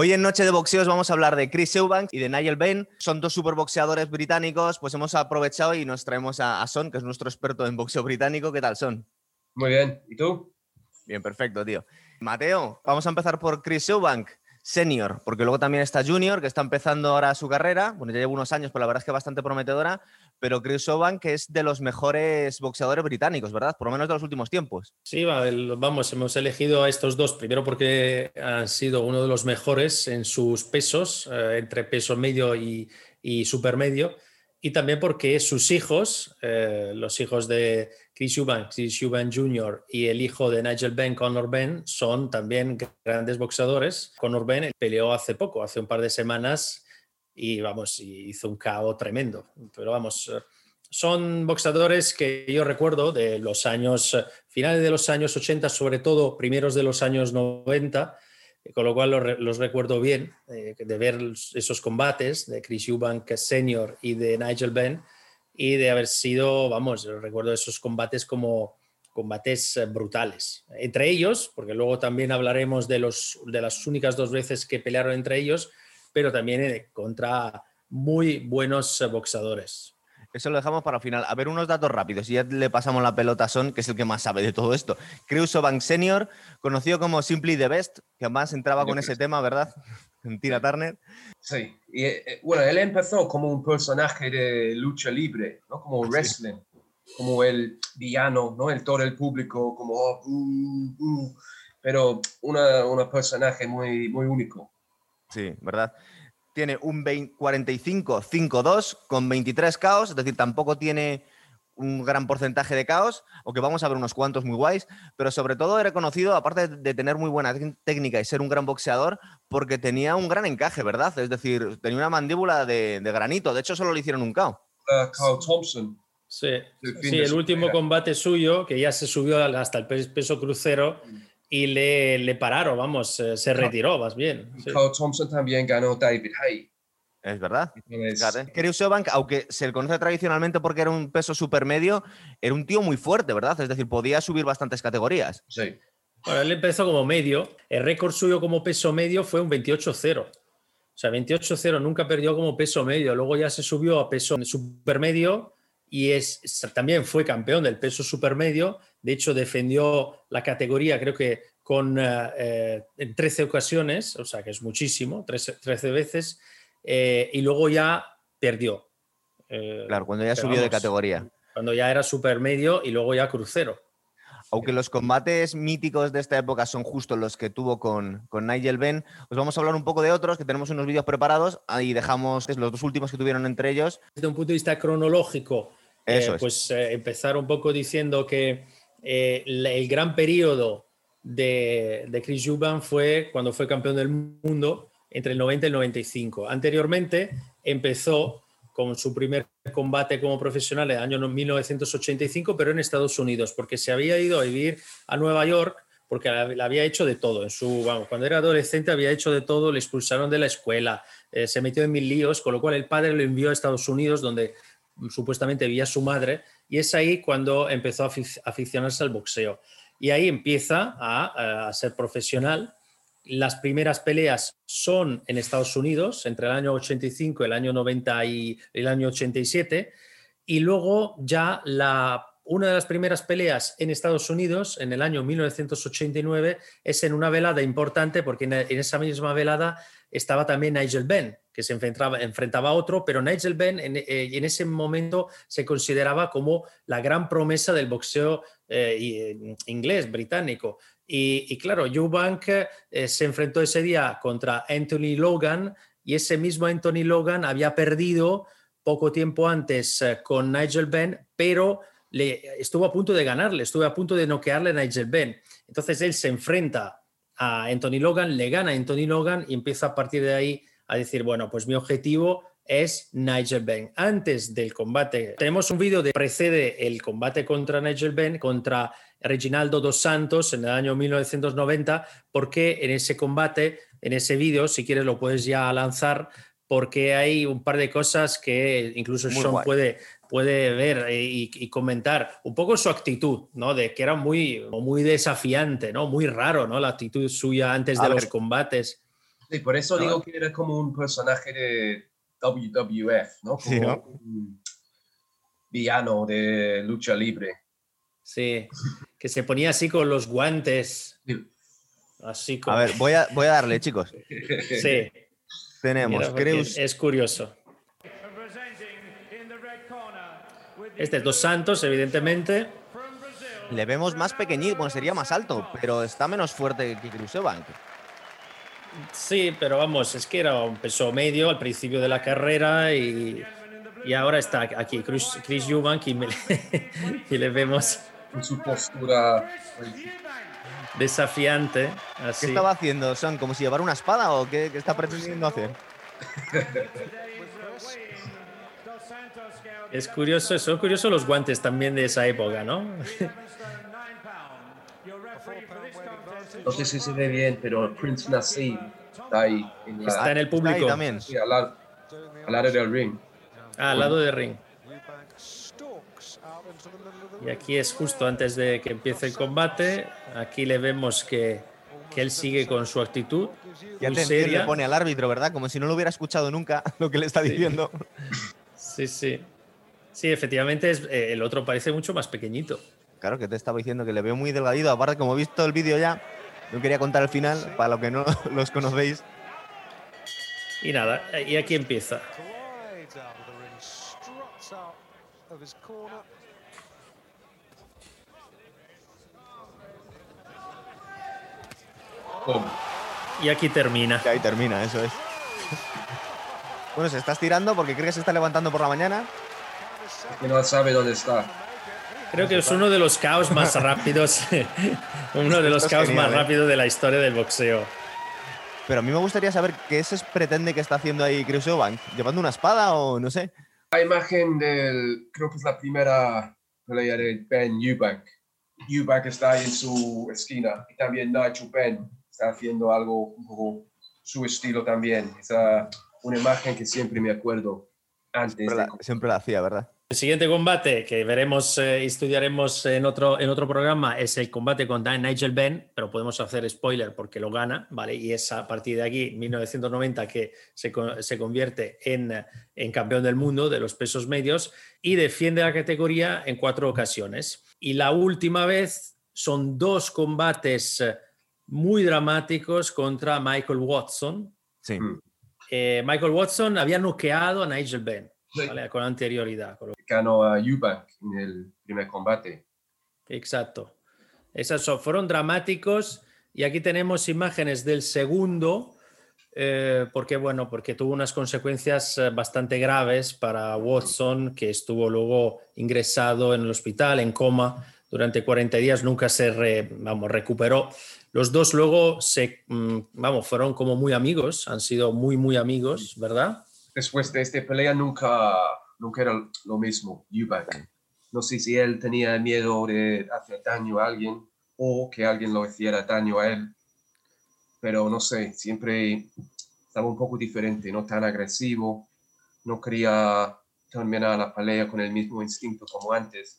Hoy en Noche de Boxeos vamos a hablar de Chris Eubanks y de Nigel Bain. Son dos superboxeadores británicos, pues hemos aprovechado y nos traemos a, Son, que es nuestro experto en boxeo británico. ¿Qué tal, Son? Muy bien. ¿Y tú? Bien, perfecto, tío. Mateo, vamos a empezar por Chris Eubank, senior, porque luego también está junior, que está empezando ahora su carrera. Bueno, ya lleva unos años, pero la verdad es que bastante prometedora. Pero Chris Eubank es de los mejores boxeadores británicos, ¿verdad? Por lo menos de los últimos tiempos. Sí, vamos, hemos elegido a estos dos, primero porque han sido uno de los mejores en sus pesos, eh, entre peso medio y, y supermedio y también porque sus hijos, eh, los hijos de Chris Eubank, Chris Eubank Jr. y el hijo de Nigel Benn, Conor Benn, son también grandes boxeadores. Conor Benn peleó hace poco, hace un par de semanas, y vamos, hizo un caos tremendo. Pero vamos, eh, son boxeadores que yo recuerdo de los años, finales de los años 80, sobre todo primeros de los años 90, con lo cual los, recuerdo bien, eh, de ver esos combates de Chris Eubank Senior y de Nigel Benn, y de haber sido, vamos, recuerdo esos combates como combates eh, brutales. Entre ellos, porque luego también hablaremos de, los, de las únicas dos veces que pelearon entre ellos, pero también eh, contra muy buenos boxadores. Eso lo dejamos para el final. A ver, unos datos rápidos y ya le pasamos la pelota a Son, que es el que más sabe de todo esto. Creuso Bank Senior, conocido como Simply the Best, que además entraba con ese tema, ¿verdad? En Tina Turner. Sí, y eh, bueno, él empezó como un personaje de lucha libre, ¿no? Como ah, wrestling, como el villano, ¿no? El todo el público, como, oh, uh, uh, pero un personaje muy, muy único. Sí, ¿verdad? tiene un 45-5-2 con 23 caos, es decir, tampoco tiene un gran porcentaje de caos, aunque vamos a ver unos cuantos muy guays, pero sobre todo era conocido, aparte de tener muy buena técnica y ser un gran boxeador, porque tenía un gran encaje, ¿verdad? Es decir, tenía una mandíbula de, granito, de hecho solo le hicieron un cao. Uh, Thompson. Sí, el, último combate suyo, que ya se subió hasta el peso crucero, mm y le, le pararon, vamos, eh, se retiró más bien. Carl Thompson también ganó David Hay. Es verdad. Chris Eubank, aunque se le conoce tradicionalmente porque era un peso supermedio, era un tío muy fuerte, ¿verdad? Es decir, podía subir bastantes categorías. Sí. Bueno, él empezó como medio. El récord suyo como peso medio fue un 28-0. O sea, 28-0 nunca perdió como peso medio. Luego ya se subió a peso supermedio y es, también fue campeón del peso supermedio. De hecho, defendió la categoría, creo que con, eh, eh, en 13 ocasiones, o sea que es muchísimo, 13, 13 veces, eh, y luego ya perdió. claro, cuando ya subió de categoría. Cuando ya era supermedio y luego ya crucero. Aunque los combates míticos de esta época son justo los que tuvo con, con Nigel Benn, os vamos a hablar un poco de otros, que tenemos unos vídeos preparados, ahí dejamos los dos últimos que tuvieron entre ellos. Desde un punto de vista cronológico, eh, pues eh, empezar un poco diciendo que eh, el gran periodo de, de Chris Eubank fue cuando fue campeón del mundo entre el 90 y el 95. Anteriormente empezó con su primer combate como profesional en el año 1985, pero en Estados Unidos, porque se había ido a vivir a Nueva York porque la, había hecho de todo. En su, cuando era adolescente había hecho de todo, le expulsaron de la escuela, se metió en mil líos, con lo cual el padre lo envió a Estados Unidos, donde supuestamente vía su madre, y es ahí cuando empezó a aficionarse al boxeo. Y ahí empieza a, ser profesional. Las primeras peleas son en Estados Unidos, entre el año 85 y el año 90 y el año 87, y luego ya la, una de las primeras peleas en Estados Unidos, en el año 1989, es en una velada importante, porque en, esa misma velada estaba también Nigel Benn, que se enfrentaba, enfrentaba a otro, pero Nigel Benn en, eh, en, ese momento se consideraba como la gran promesa del boxeo eh, eh, inglés, británico. Y, claro, Eubank se enfrentó ese día contra Anthony Logan y ese mismo Anthony Logan había perdido poco tiempo antes con Nigel Benn, pero le, estuvo a punto de ganarle, estuvo a punto de noquearle a Nigel Benn. Entonces él se enfrenta a Anthony Logan, le gana a Anthony Logan y empieza a partir de ahí a decir, bueno, pues mi objetivo es Nigel Benn. Antes del combate, tenemos un vídeo que precede el combate contra Nigel Benn, contra Reginaldo dos Santos en el año 1990, porque en ese combate, en ese vídeo, si quieres lo puedes ya lanzar, porque hay un par de cosas que incluso Sean puede, puede ver y, comentar un poco su actitud, ¿no? De que era muy, muy desafiante, ¿no? Muy raro, ¿no? La actitud suya antes de los combates. Sí, por eso digo que era como un personaje de WWF, ¿no? Como un villano de lucha libre. Sí, que se ponía así con los guantes. Así como... A ver, voy a, voy a darle, chicos. Sí. Tenemos, Es curioso. Este es Dos Santos, evidentemente. Le vemos más pequeñito, bueno, sería más alto, pero está menos fuerte que Crusobank. Sí, pero vamos, es que era un peso medio al principio de la carrera y, y ahora está aquí Chris, Chris Eubank y, y, le vemos en su postura desafiante. ¿Qué estaba haciendo, Son? ¿Como si llevara una espada o qué, qué está pretendiendo hacer? Es curioso, son curiosos los guantes también de esa época, ¿no? No sé si se ve bien, pero Prince Nassim está ahí. está en el público. también. Sí, al, lado, al lado del ring. Ah, al lado del ring. Y aquí es justo antes de que empiece el combate. Aquí le vemos que, que él sigue con su actitud. Y atención le pone al árbitro, ¿verdad? Como si no lo hubiera escuchado nunca lo que le está diciendo. Sí, sí. Sí, efectivamente es, eh, el otro parece mucho más pequeñito. Claro, que te estaba diciendo que le veo muy delgadito. Aparte, como he visto el vídeo ya, no quería contar el final, para los que no los conocéis. Y nada, y aquí empieza. Y aquí termina. Y ahí termina, eso es. Bueno, se está estirando porque cree que se está levantando por la mañana. Y no sabe dónde está. Creo que es uno de los caos más rápidos, uno de los caos más ¿eh? rápidos de la historia del boxeo. Pero a mí me gustaría saber qué se pretende que está haciendo ahí Chris Eubank. ¿Llevando una espada o no sé? La imagen del, creo que es la primera pelea de Ben Eubank. Eubank está ahí en su esquina y también Nigel Ben está haciendo algo un poco su estilo también. Esa una imagen que siempre me acuerdo antes. Siempre la, siempre la hacía, ¿verdad? El siguiente combate que veremos eh, y estudiaremos en otro, en otro programa es el combate contra Nigel Benn, pero podemos hacer spoiler porque lo gana, ¿vale? Y es a partir de aquí, 1990, que se, se convierte en, en campeón del mundo de los pesos medios y defiende la categoría en cuatro ocasiones. Y la última vez son dos combates muy dramáticos contra Michael Watson. Sí. Mm. Eh, Michael Watson había noqueado a Nigel Benn con anterioridad. Ganó a Eubank en el primer combate. Exacto. Esos fueron dramáticos y aquí tenemos imágenes del segundo, eh, porque bueno, porque tuvo unas consecuencias eh, bastante graves para Watson, que estuvo luego ingresado en el hospital en coma durante 40 días, nunca se vamos, recuperó. Los dos luego se, mm, vamos, fueron como muy amigos, han sido muy, muy amigos, ¿verdad? Después de esta pelea nunca, nunca era lo mismo, Eubank. No sé si él tenía miedo de hacer daño a alguien o que alguien lo hiciera daño a él, pero no sé, siempre estaba un poco diferente, no tan agresivo, no quería terminar la pelea con el mismo instinto como antes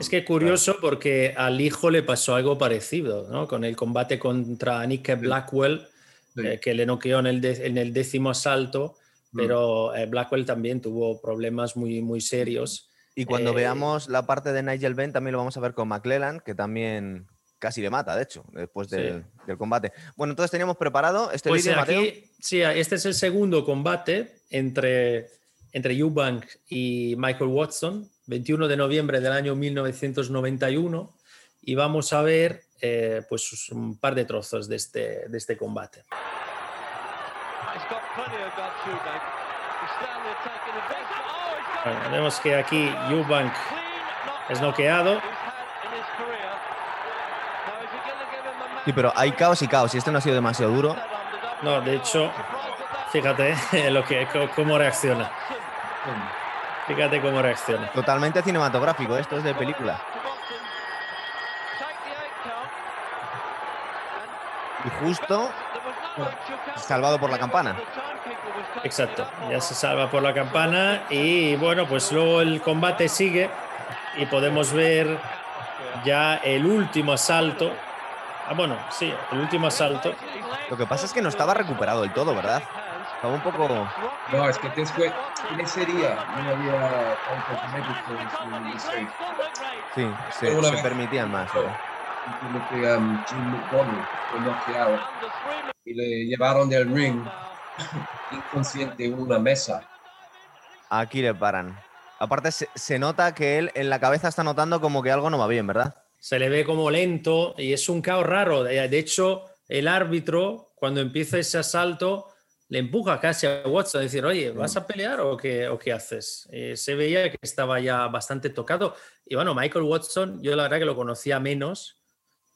es que curioso porque al hijo le pasó algo parecido, ¿no? Con el combate contra Nick Blackwell, eh, que le noqueó en el, en el décimo asalto, mm. pero eh, Blackwell también tuvo problemas muy, muy serios. Y cuando eh, veamos la parte de Nigel Benn, también lo vamos a ver con McClellan, que también casi le mata, de hecho, después del, combate. Bueno, entonces teníamos preparado este pues aquí, Sí, este es el segundo combate entre, entre Eubank y Michael Watson 21 de noviembre del año 1991 y vamos a ver eh, pues un par de trozos de este, de este combate. vemos que aquí Eubank es noqueado. Sí, pero hay caos y caos y este no ha sido demasiado duro. No, de hecho, fíjate lo que, cómo reacciona. Fíjate cómo reacciona. Totalmente cinematográfico, esto es de película. Y justo salvado por la campana. Exacto, ya se salva por la campana y bueno, pues luego el combate sigue y podemos ver ya el último asalto Ah, bueno, sí, el último asalto. Lo que pasa es que no estaba recuperado del todo, ¿verdad? Estaba un poco. No, es que después, en ese día no había tantos médicos Sí, se, se permitían más. Um, fue noqueado y le llevaron del ring inconsciente en una mesa. Aquí le paran. Aparte, se, se, nota que él en la cabeza está notando como que algo no va bien, ¿verdad? Se le ve como lento y es un caos raro. De hecho, el árbitro, cuando empieza ese asalto, le empuja casi a Watson a decir, oye, ¿vas a pelear o qué, o qué haces? Eh, se veía que estaba ya bastante tocado. Y bueno, Michael Watson, yo la verdad que lo conocía menos,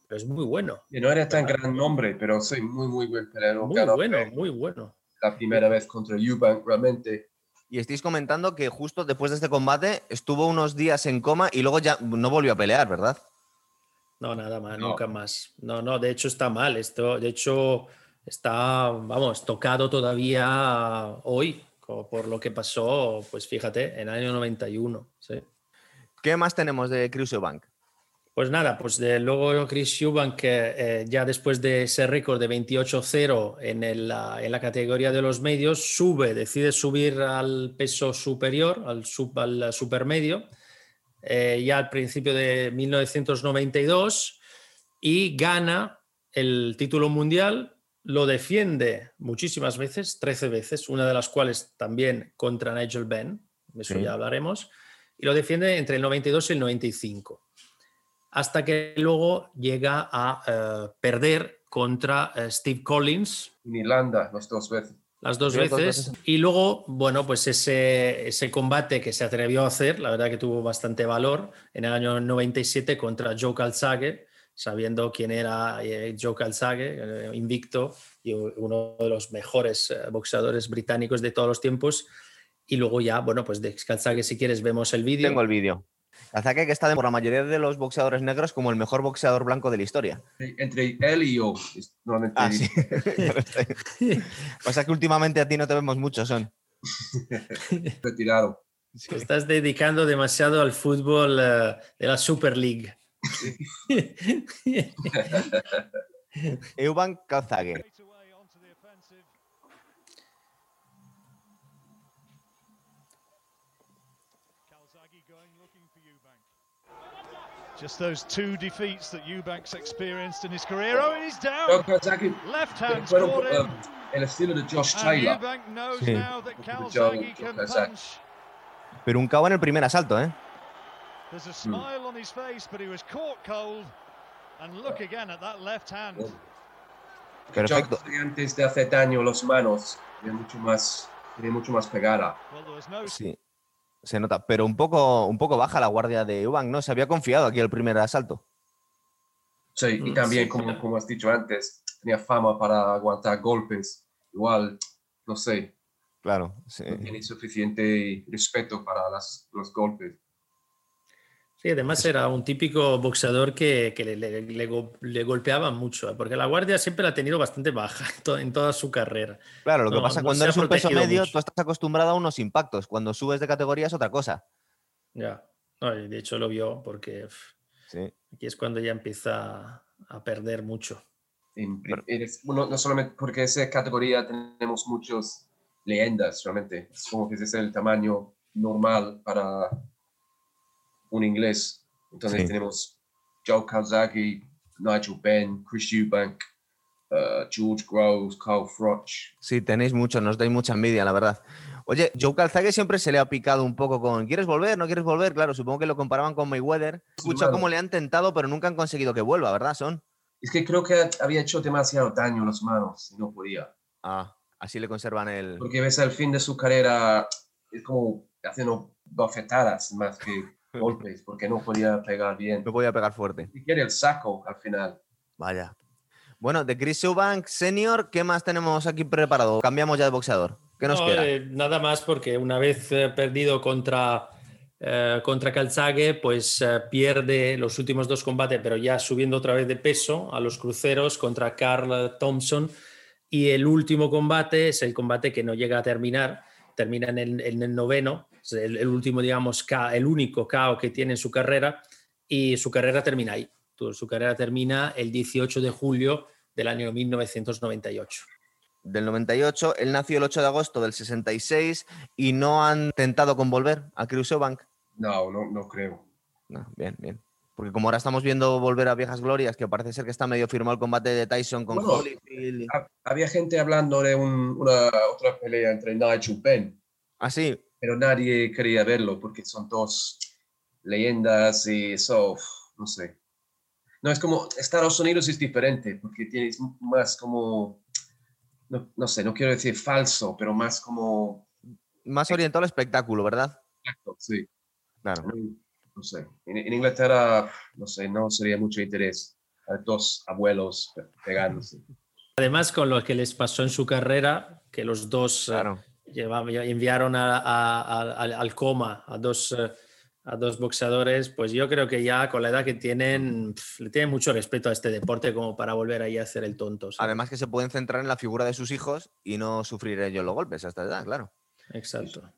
pero es muy bueno. Y no era tan gran nombre, pero soy muy, muy buen peleador. Muy bueno, muy bueno. La primera vez contra Eubank, realmente. Y estáis comentando que justo después de este combate estuvo unos días en coma y luego ya no volvió a pelear, ¿verdad? No, nada más, nunca más. No, no, de hecho está mal. Esto, de hecho, está, vamos, tocado todavía hoy, por lo que pasó, pues fíjate, en el año 91. ¿sí? ¿Qué más tenemos de Chris Eubank? Pues nada, pues de, luego Chris Eubank, que eh, ya después de ese récord de 28-0 en, en, la categoría de los medios, sube, decide subir al peso superior, al, sub, al supermedio, eh, ya al principio de 1992 y gana el título mundial, lo defiende muchísimas veces, 13 veces, una de las cuales también contra Nigel Benn, de eso ya hablaremos, y lo defiende entre el 92 y el 95, hasta que luego llega a eh, perder contra eh, Steve Collins. En Irlanda, las dos veces. Las dos veces. Y luego, bueno, pues ese, ese combate que se atrevió a hacer, la verdad que tuvo bastante valor, en el año 97 contra Joe Calzaghe, sabiendo quién era eh, Joe Calzaghe, invicto y uno de los mejores boxeadores británicos de todos los tiempos. Y luego ya, bueno, pues de Calzaghe, si quieres, vemos el vídeo. Tengo el vídeo. Calzaghe que está por la mayoría de los boxeadores negros como el mejor boxeador blanco de la historia. Entre él y yo, normalmente. Ah, sí. Pasa que últimamente a ti no te vemos mucho, son. Retirado. Estás dedicando demasiado al fútbol de la Super League. Euban Calzaghe. Just those two defeats that Eubanks experienced in his career. Oh, he's down. Left hand caught him. El estilo de Josh Taylor. Sí. Pero un cabo en el primer asalto, ¿eh? There's a smile on his face, but he was caught cold. And look again at that left hand. Perfecto. Antes de hacer daño los manos, tiene mucho más, tiene mucho más pegada. Sí, se nota. Pero un poco, un poco baja la guardia de Eubank, ¿no? Se había confiado aquí el primer asalto. Sí, y también, sí, como, como has dicho antes, tenía fama para aguantar golpes. Igual, no sé. Claro, sí. No tiene suficiente respeto para las, los golpes. Sí, además era un típico boxeador que, que le, le, le, le, golpeaba mucho, ¿eh? porque la guardia siempre la ha tenido bastante baja en, to, en toda su carrera. Claro, lo que no, pasa no cuando eres un peso medio, mucho. tú estás acostumbrado a unos impactos. Cuando subes de categoría es otra cosa. Ya, no, de hecho lo vio porque sí. aquí es cuando ya empieza a perder mucho. Eres, bueno, no solamente porque esa categoría tenemos muchas leyendas, realmente. Es como que ese es el tamaño normal para un inglés. Entonces sí. tenemos Joe Calzaghe, Nigel Benn, Chris Eubank, uh, George Groves, Carl Froch. Sí, tenéis mucho, nos dais mucha envidia, la verdad. Oye, Joe Calzaghe siempre se le ha picado un poco con ¿quieres volver? ¿No quieres volver? Claro, supongo que lo comparaban con Mayweather. Escucha sí, cómo le han tentado, pero nunca han conseguido que vuelva, ¿verdad, Son? Es que creo que había hecho demasiado daño en las manos y no podía. Ah, así le conservan el... Porque ves al fin de su carrera, es como haciendo bofetadas más que golpes porque no podía pegar bien. No podía pegar fuerte. Y quiere el saco al final. Vaya. Bueno, de Chris Eubank Senior, ¿qué más tenemos aquí preparado? Cambiamos ya de boxeador. ¿Qué nos no, queda? Eh, nada más porque una vez eh, perdido contra, eh, contra Calzaghe, pues eh, pierde los últimos dos combates, pero ya subiendo otra vez de peso a los cruceros contra Carl Thompson. Y el último combate es el combate que no llega a terminar, termina en el, en el noveno, el, el, último, digamos, el único KO que tiene en su carrera y su carrera termina ahí. su carrera termina el 18 de julio del año 1998 del 98. Él nació el 8 de agosto del 66 y no han tentado con volver a Chris Bank. No, no, no creo. bien, bien. Porque como ahora estamos viendo volver a viejas glorias, que parece ser que está medio firmado el combate de Tyson con Holyfield. Había gente hablando de una otra pelea entre Nigel Penn. Ah, sí. Pero nadie quería verlo porque son dos leyendas y eso, no sé. No, es como Estados Unidos es diferente porque tienes más como no, sé, no quiero decir falso, pero más como... Más orientado al espectáculo, ¿verdad? Exacto, sí. Claro. No, sé. En, Inglaterra, no sé, no sería mucho interés a dos abuelos pegándose. Además, con lo que les pasó en su carrera, que los dos enviaron al coma a dos eh, a dos boxeadores, pues yo creo que ya con la edad que tienen, le tienen mucho respeto a este deporte como para volver ahí a hacer el tonto. Además que se pueden centrar en la figura de sus hijos y no sufrir ellos los golpes a esta edad, claro. Exacto.